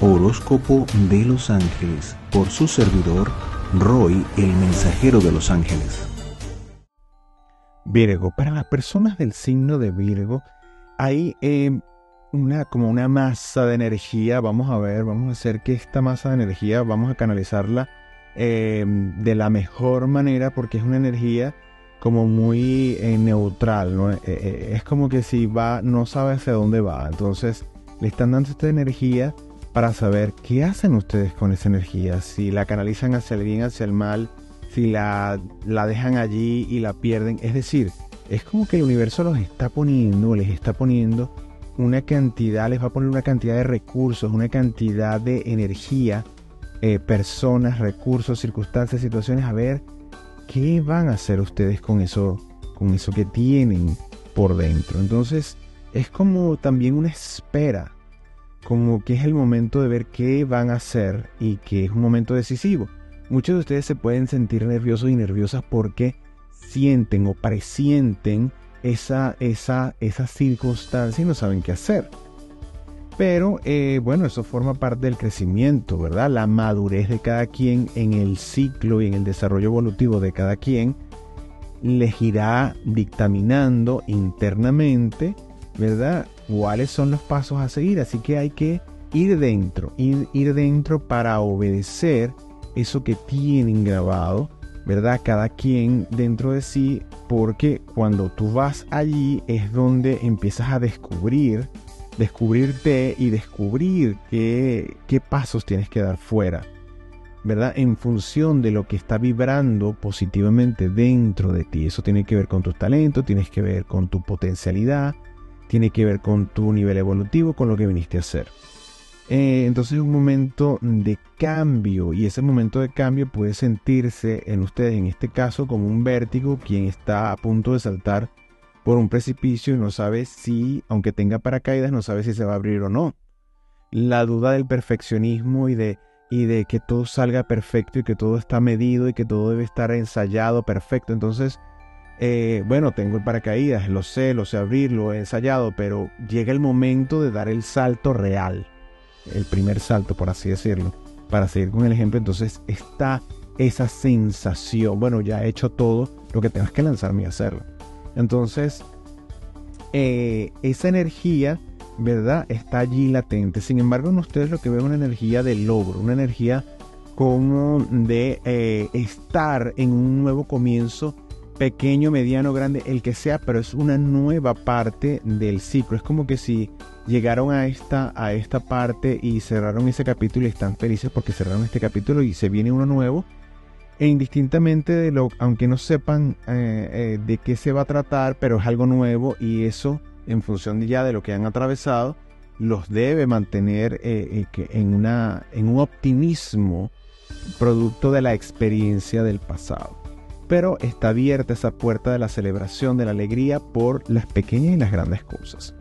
Horóscopo de los Ángeles por su servidor Roy, el mensajero de los ángeles. Virgo, para las personas del signo de Virgo hay eh, una, como una masa de energía, vamos a ver, vamos a hacer que esta masa de energía, vamos a canalizarla eh, de la mejor manera porque es una energía como muy eh, neutral, es como que si va, no sabe hacia dónde va, entonces le están dando esta energía para saber qué hacen ustedes con esa energía, si la canalizan hacia el bien, hacia el mal, si la, la dejan allí y la pierden. Es decir, es como que el universo los está poniendo, les está poniendo una cantidad, les va a poner una cantidad de recursos, una cantidad de energía, eh, personas, recursos, circunstancias, situaciones, a ver qué van a hacer ustedes con eso, con eso que tienen por dentro. Entonces, es como también una espera como que es el momento de ver qué van a hacer y que es un momento decisivo. Muchos de ustedes se pueden sentir nerviosos y nerviosas porque sienten o presienten esa, esa, circunstancia y no saben qué hacer. Pero eh, bueno, eso forma parte del crecimiento, ¿verdad? La madurez de cada quien en el ciclo y en el desarrollo evolutivo de cada quien les irá dictaminando internamente, ¿verdad? Cuáles son los pasos a seguir. Así que hay que ir dentro, ir, ir dentro para obedecer eso que tienen grabado, ¿verdad? Cada quien dentro de sí, porque cuando tú vas allí es donde empiezas a descubrir, descubrirte y descubrir qué, qué pasos tienes que dar fuera, ¿verdad? En función de lo que está vibrando positivamente dentro de ti. Eso tiene que ver con tus talentos, tienes que ver con tu potencialidad, tiene que ver con tu nivel evolutivo, con lo que viniste a hacer. Eh, entonces es un momento de cambio y ese momento de cambio puede sentirse en ustedes, en este caso, como un vértigo, quien está a punto de saltar por un precipicio y no sabe si, aunque tenga paracaídas, no sabe si se va a abrir o no. La duda del perfeccionismo y de, y de que todo salga perfecto y que todo está medido y que todo debe estar ensayado perfecto. Entonces eh, bueno, tengo el paracaídas, lo sé, lo sé abrir, lo he ensayado, pero llega el momento de dar el salto real, el primer salto, por así decirlo, para seguir con el ejemplo. Entonces está esa sensación, bueno, ya he hecho todo lo que tengas que lanzarme a hacerlo. Entonces, eh, esa energía, ¿verdad? Está allí latente. Sin embargo, en ustedes lo que ven es una energía de logro, una energía como de eh, estar en un nuevo comienzo pequeño, mediano, grande, el que sea, pero es una nueva parte del ciclo. Es como que si llegaron a esta, a esta parte y cerraron ese capítulo y están felices porque cerraron este capítulo y se viene uno nuevo. E indistintamente de lo, aunque no sepan eh, eh, de qué se va a tratar, pero es algo nuevo y eso, en función ya de lo que han atravesado, los debe mantener eh, en, una, en un optimismo producto de la experiencia del pasado pero está abierta esa puerta de la celebración, de la alegría por las pequeñas y las grandes cosas.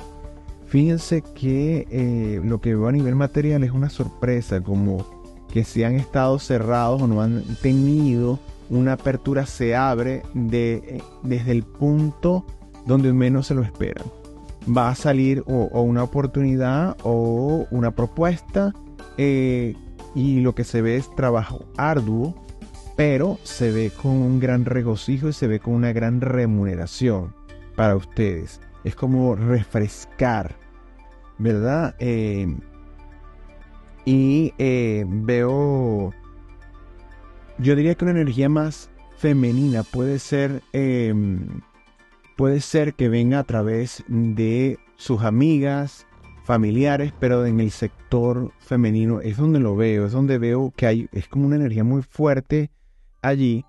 Fíjense que eh, lo que veo a nivel material es una sorpresa, como que si han estado cerrados o no han tenido una apertura, se abre de, eh, desde el punto donde menos se lo esperan. Va a salir o, una oportunidad o una propuesta eh, y lo que se ve es trabajo arduo pero se ve con un gran regocijo y se ve con una gran remuneración para ustedes. Es como refrescar, ¿verdad? Eh, y eh, veo, yo diría que una energía más femenina puede ser, em, puede ser que venga a través de sus amigas, familiares, pero en el sector femenino es donde lo veo, es donde veo que hay, es como una energía muy fuerte allí,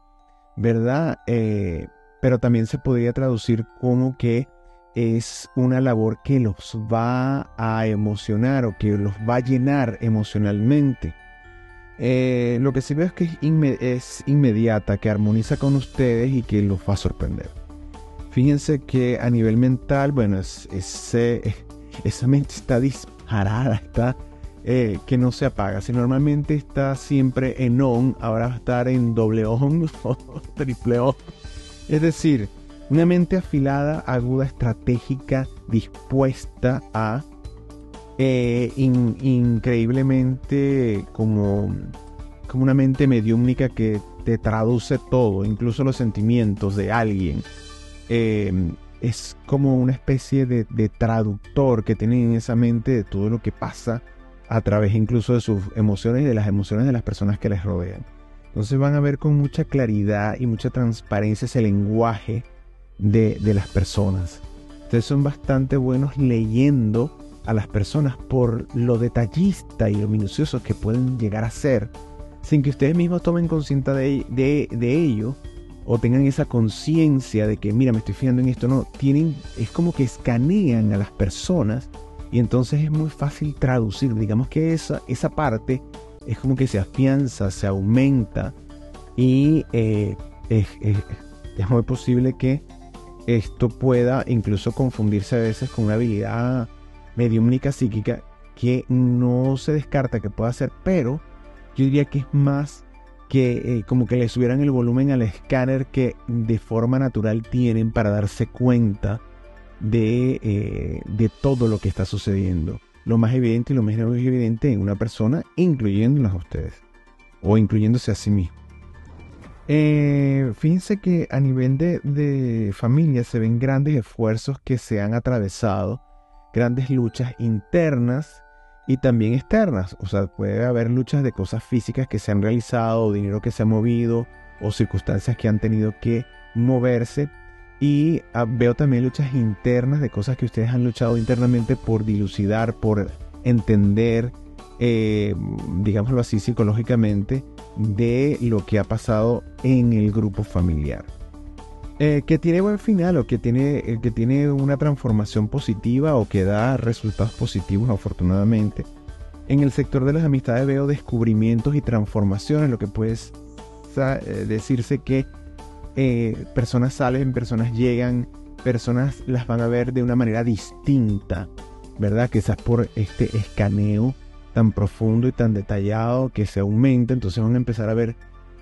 ¿verdad? Eh, pero también se podría traducir como que es una labor que los va a emocionar o que los va a llenar emocionalmente. Eh, lo que sí veo es que es, inmediata, que armoniza con ustedes y que los va a sorprender. Fíjense que a nivel mental, bueno, es, esa mente está disparada, está eh, que no se apaga. Si normalmente está siempre en on, ahora va a estar en doble on o triple on. Es decir, una mente afilada, aguda, estratégica, dispuesta a eh, increíblemente como, como una mente mediúmnica que te traduce todo, incluso los sentimientos de alguien. Eh, es como una especie de, de, traductor que tienen en esa mente de todo lo que pasa a través incluso de sus emociones y de las emociones de las personas que les rodean. Entonces van a ver con mucha claridad y mucha transparencia ese lenguaje de, de las personas. Ustedes son bastante buenos leyendo a las personas por lo detallista y lo minucioso que pueden llegar a ser, sin que ustedes mismos tomen conciencia de, de, ello o tengan esa conciencia de que, mira, me estoy fijando en esto. No, tienen, es como que escanean a las personas y entonces es muy fácil traducir. Digamos que esa, esa parte es como que se afianza, se aumenta y eh, es, muy posible que esto pueda incluso confundirse a veces con una habilidad mediúmnica psíquica que no se descarta que pueda ser, pero yo diría que es más que eh, como que le subieran el volumen al escáner que de forma natural tienen para darse cuenta de, eh, de todo lo que está sucediendo. Lo más evidente y lo menos evidente en una persona, incluyéndolas a ustedes, o incluyéndose a sí mismo. Eh, fíjense que a nivel de, de familia se ven grandes esfuerzos que se han atravesado grandes luchas internas y también externas. O sea, puede haber luchas de cosas físicas que se han realizado, dinero que se ha movido, o circunstancias que han tenido que moverse. Y ah, veo también luchas internas de cosas que ustedes han luchado internamente por dilucidar, por entender, eh, digámoslo así, psicológicamente, de lo que ha pasado en el grupo familiar. Eh, que tiene buen final o que tiene, eh, que tiene una transformación positiva o que da resultados positivos afortunadamente. En el sector de las amistades veo descubrimientos y transformaciones, lo que puede eh, decirse que personas salen, personas llegan, personas las van a ver de una manera distinta, ¿verdad? Quizás por este escaneo tan profundo y tan detallado que se aumenta, entonces van a empezar a ver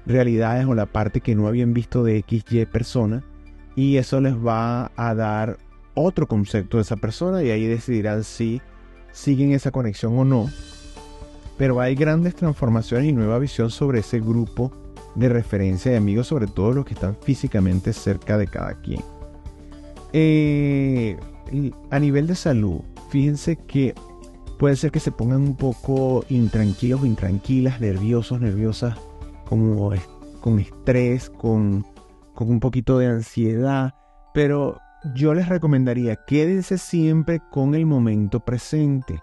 realidades o la parte que no habían visto de XY persona y eso les va a dar otro concepto de esa persona y ahí decidirán si siguen esa conexión o no. Pero hay grandes transformaciones y nueva visión sobre ese grupo de referencia de amigos, sobre todo los que están físicamente cerca de cada quien. Eh, a nivel de salud, fíjense que puede ser que se pongan un poco intranquilos intranquilas, nerviosos, nerviosas como con estrés, con, con un poquito de ansiedad, pero yo les recomendaría quédense siempre con el momento presente.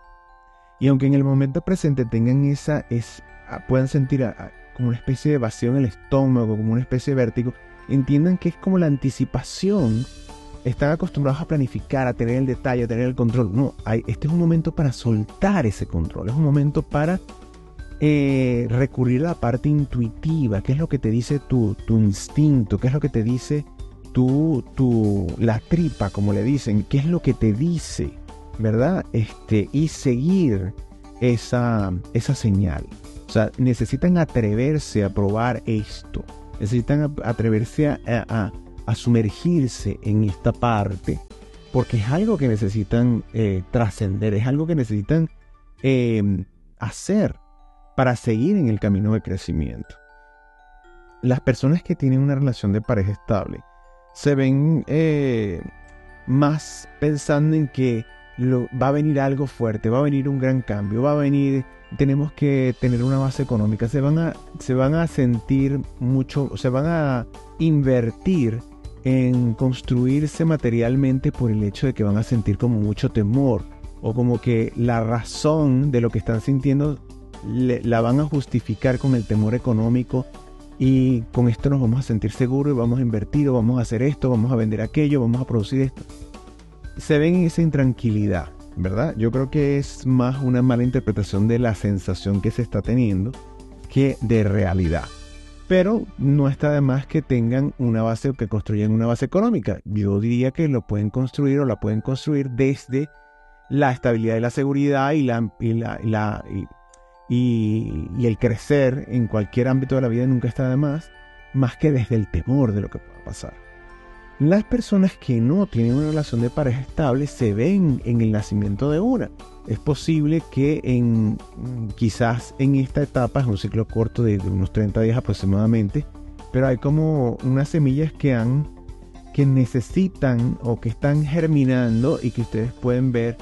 Y aunque en el momento presente tengan esa, es, ah, puedan sentir como una especie de vacío en el estómago, como una especie de vértigo, entiendan que es como la anticipación. Están acostumbrados a planificar, a tener el detalle, a tener el control. No, hay, este es un momento para soltar ese control. Es un momento para eh, recurrir a la parte intuitiva, qué es lo que te dice tu, tu instinto, qué es lo que te dice tu, tu, la tripa, como le dicen, qué es lo que te dice, ¿verdad? Este, y seguir esa, esa señal. O sea, necesitan atreverse a probar esto, necesitan atreverse a, sumergirse en esta parte, porque es algo que necesitan eh, trascender, es algo que necesitan eh, hacer para seguir en el camino de crecimiento. Las personas que tienen una relación de pareja estable se ven eh, más pensando en que va a venir algo fuerte, va a venir un gran cambio, va a venir, tenemos que tener una base económica, se van a, se van a sentir mucho, se van a invertir en construirse materialmente por el hecho de que van a sentir como mucho temor o como que la razón de lo que están sintiendo la van a justificar con el temor económico y con esto nos vamos a sentir seguros y vamos a invertir vamos a hacer esto, vamos a vender aquello, vamos a producir esto. Se ven en esa intranquilidad, ¿verdad? Yo creo que es más una mala interpretación de la sensación que se está teniendo que de realidad. Pero no está de más que tengan una base o que construyan una base económica. Yo diría que lo pueden construir o la pueden construir desde la estabilidad y la seguridad y la, y el crecer en cualquier ámbito de la vida nunca está de más, más que desde el temor de lo que pueda pasar. Las personas que no tienen una relación de pareja estable se ven en el nacimiento de una. Es posible que en quizás en esta etapa es un ciclo corto de, unos 30 días aproximadamente, pero hay como unas semillas que han que necesitan o que están germinando y que ustedes pueden ver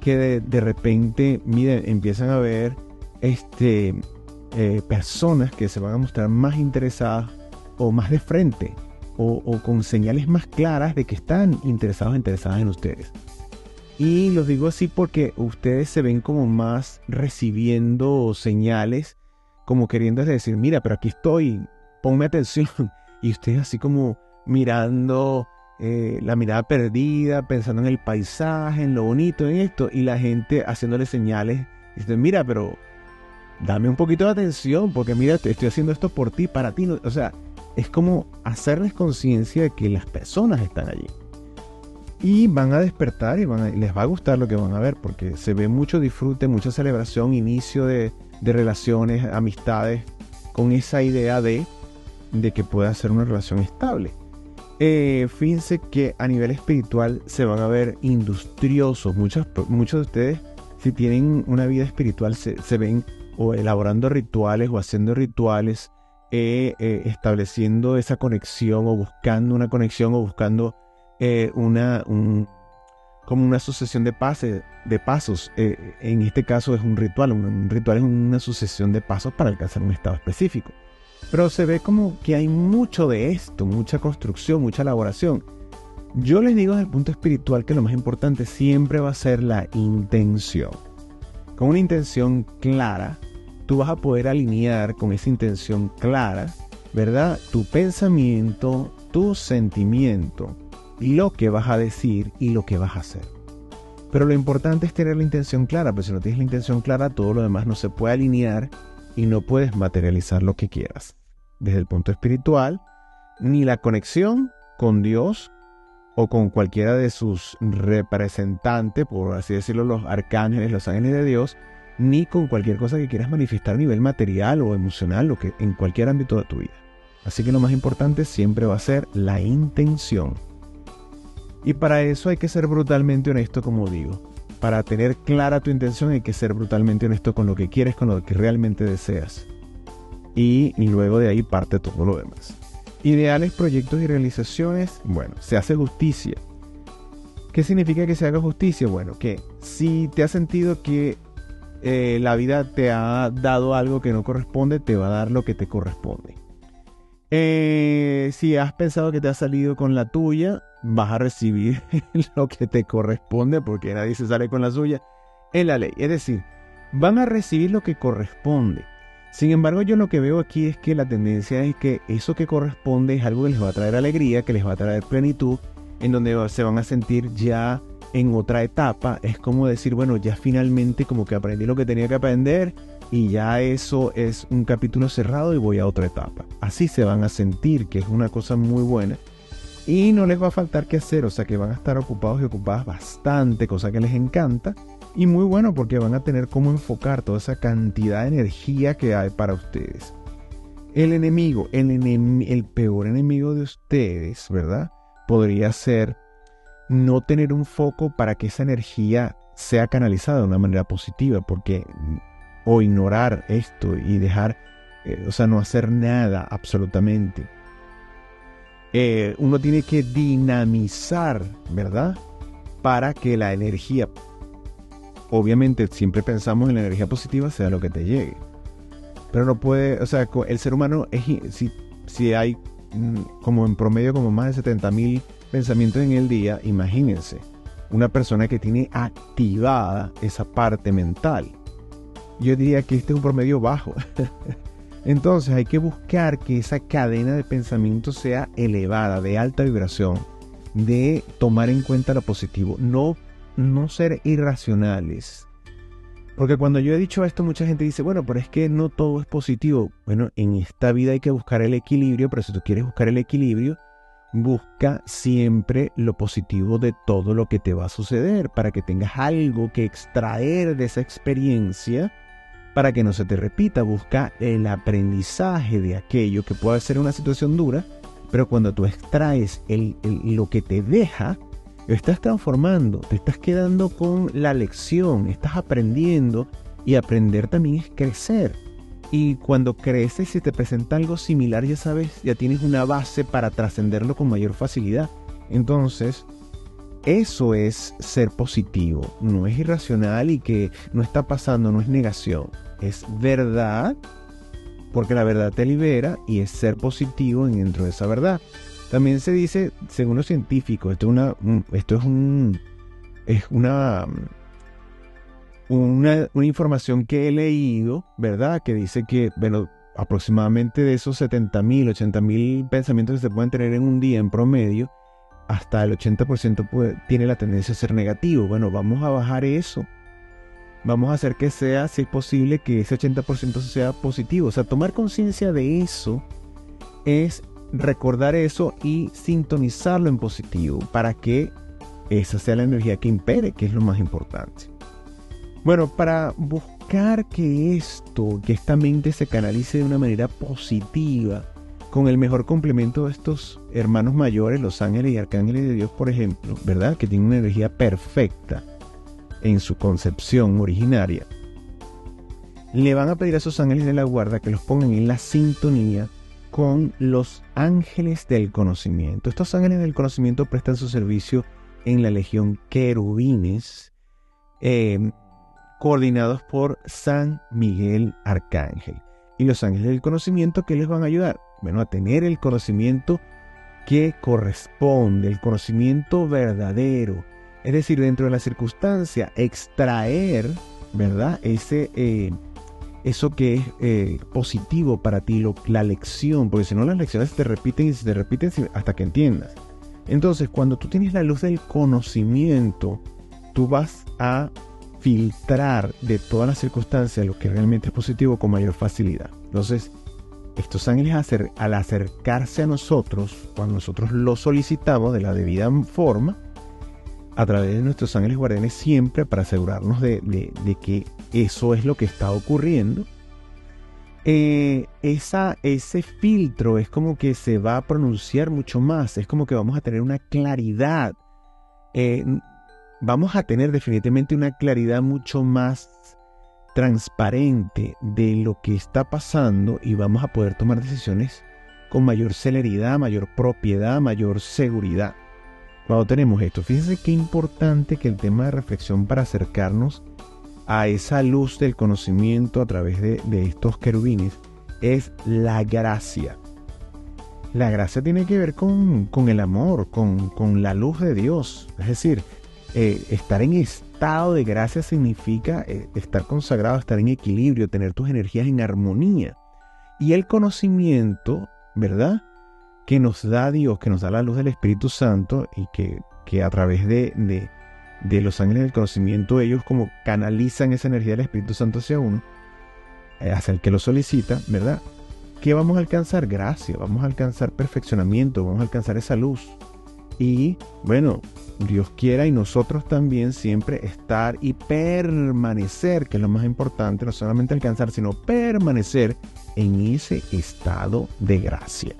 que de, repente, miren, empiezan a ver este, eh, personas que se van a mostrar más interesadas o más de frente o, con señales más claras de que están interesados interesadas en ustedes. Y los digo así porque ustedes se ven como más recibiendo señales, como queriendo decir, mira, pero aquí estoy, ponme atención. Y ustedes así como mirando eh, la mirada perdida, pensando en el paisaje, en lo bonito, en esto, y la gente haciéndole señales. Dicen, mira, pero dame un poquito de atención, porque mira, estoy haciendo esto por ti, para ti. O sea, es como hacerles conciencia de que las personas están allí. Y van a despertar y, van les va a gustar lo que van a ver, porque se ve mucho disfrute, mucha celebración, inicio de, relaciones, amistades, con esa idea de, de que pueda ser una relación estable. Eh, fíjense que a nivel espiritual se van a ver industriosos. Muchos, muchos de ustedes, si tienen una vida espiritual, se, se ven o elaborando rituales o haciendo rituales eh, eh, estableciendo esa conexión o buscando una conexión o buscando eh, una, como una sucesión de, pases, de pasos. en este caso es un ritual, un, ritual es una sucesión de pasos para alcanzar un estado específico. Pero se ve como que hay mucho de esto, mucha construcción, mucha elaboración. Yo les digo desde el punto espiritual que lo más importante siempre va a ser la intención. Con una intención clara, tú vas a poder alinear con esa intención clara, ¿verdad? Tu pensamiento, tu sentimiento, lo que vas a decir y lo que vas a hacer. Pero lo importante es tener la intención clara, pero si no tienes la intención clara, todo lo demás no se puede alinear y no puedes materializar lo que quieras. Desde el punto espiritual, ni la conexión con Dios o con cualquiera de sus representantes, por así decirlo, los arcángeles, los ángeles de Dios, ni con cualquier cosa que quieras manifestar a nivel material o emocional o que en cualquier ámbito de tu vida. Así que lo más importante siempre va a ser la intención. Y para eso hay que ser brutalmente honesto, como digo. Para tener clara tu intención hay que ser brutalmente honesto con lo que quieres, con lo que realmente deseas. Y luego de ahí parte todo lo demás. Ideales, proyectos y realizaciones. Bueno, se hace justicia. ¿Qué significa que se haga justicia? Bueno, que si te has sentido que eh, la vida te ha dado algo que no corresponde, te va a dar lo que te corresponde. Eh, si has pensado que te ha salido con la tuya, vas a recibir lo que te corresponde, porque nadie se sale con la suya, en la ley. Es decir, van a recibir lo que corresponde. Sin embargo, yo lo que veo aquí es que la tendencia es que eso que corresponde es algo que les va a traer alegría, que les va a traer plenitud, en donde se van a sentir ya en otra etapa es como decir, bueno, ya finalmente como que aprendí lo que tenía que aprender y ya eso es un capítulo cerrado y voy a otra etapa. Así se van a sentir, que es una cosa muy buena. Y no les va a faltar qué hacer, o sea que van a estar ocupados y ocupadas bastante, cosa que les encanta. Y muy bueno porque van a tener cómo enfocar toda esa cantidad de energía que hay para ustedes. El enemigo, el, el peor enemigo de ustedes, ¿verdad? Podría ser no tener un foco para que esa energía sea canalizada de una manera positiva, porque o ignorar esto y dejar, eh, o sea, no hacer nada absolutamente. Eh, uno tiene que dinamizar, ¿verdad? Para que la energía, obviamente siempre pensamos en la energía positiva, sea lo que te llegue. Pero no puede, o sea, el ser humano, es, si, si hay mm, como en promedio como más de 70 mil pensamientos en el día, imagínense, una persona que tiene activada esa parte mental. Yo diría que este es un promedio bajo. Entonces hay que buscar que esa cadena de pensamiento sea elevada, de alta vibración, de tomar en cuenta lo positivo, no, no ser irracionales. Porque cuando yo he dicho esto, mucha gente dice, bueno, pero es que no todo es positivo. Bueno, en esta vida hay que buscar el equilibrio, pero si tú quieres buscar el equilibrio, Busca siempre lo positivo de todo lo que te va a suceder para que tengas algo que extraer de esa experiencia para que no se te repita. Busca el aprendizaje de aquello que puede ser una situación dura, Pero cuando tú extraes lo que te deja, estás transformando, te estás quedando con la lección, estás aprendiendo y aprender también es crecer. Y cuando creces y te presenta algo similar, ya sabes, ya tienes una base para trascenderlo con mayor facilidad. Entonces, eso es ser positivo. No es irracional y que no está pasando, no es negación. Es verdad, porque la verdad te libera y es ser positivo dentro de esa verdad. También se dice, según los científicos, esto es una, esto es un, es una, una, una, información que he leído, ¿verdad? Que dice que, bueno, aproximadamente de esos 70 mil, 80 mil pensamientos que se pueden tener en un día en promedio, hasta el 80% tiene la tendencia a ser negativo. Bueno, vamos a bajar eso. Vamos a hacer que sea, si es posible, que ese 80% sea positivo. O sea, tomar conciencia de eso es recordar eso y sintonizarlo en positivo para que esa sea la energía que impere, que es lo más importante. Bueno, para buscar que esto, que esta mente se canalice de una manera positiva, con el mejor complemento de estos hermanos mayores, los ángeles y arcángeles de Dios, por ejemplo, ¿verdad? Que tienen una energía perfecta en su concepción originaria. Le van a pedir a esos ángeles de la guarda que los pongan en la sintonía con los ángeles del conocimiento. Estos ángeles del conocimiento prestan su servicio en la legión querubines, eh, coordinados por San Miguel Arcángel. Y los ángeles del conocimiento que les van a ayudar bueno, a tener el conocimiento que corresponde, el conocimiento verdadero. Es decir, dentro de la circunstancia, extraer, ¿verdad? Ese, eh, eso que es eh, positivo para ti, la lección, porque si no las lecciones te repiten y se te repiten hasta que entiendas. Entonces, cuando tú tienes la luz del conocimiento, tú vas a filtrar de todas las circunstancias lo que realmente es positivo con mayor facilidad. Entonces, estos ángeles al acercarse a nosotros, cuando nosotros lo solicitamos de la debida forma, a través de nuestros ángeles guardianes siempre para asegurarnos de, que eso es lo que está ocurriendo, eh, esa, ese filtro es como que se va a pronunciar mucho más, es como que vamos a tener una claridad, eh, vamos a tener definitivamente una claridad mucho más transparente de lo que está pasando y vamos a poder tomar decisiones con mayor celeridad, mayor propiedad, mayor seguridad. Cuando tenemos esto, fíjense qué importante que el tema de reflexión para acercarnos a esa luz del conocimiento a través de, estos querubines es la gracia. La gracia tiene que ver con, el amor, con, la luz de Dios. Es decir, eh, estar en estado de gracia significa eh, estar consagrado, estar en equilibrio, tener tus energías en armonía. Y el conocimiento, ¿verdad? Que nos da Dios, que nos da la luz del Espíritu Santo y que, que a través de, de, los ángeles del conocimiento ellos como canalizan esa energía del Espíritu Santo hacia uno, eh, hacia el que lo solicita, ¿verdad? ¿Qué vamos a alcanzar? Gracia, vamos a alcanzar perfeccionamiento, vamos a alcanzar esa luz. Y bueno, Dios quiera y nosotros también siempre estar y permanecer, que es lo más importante, no solamente alcanzar, sino permanecer en ese estado de gracia.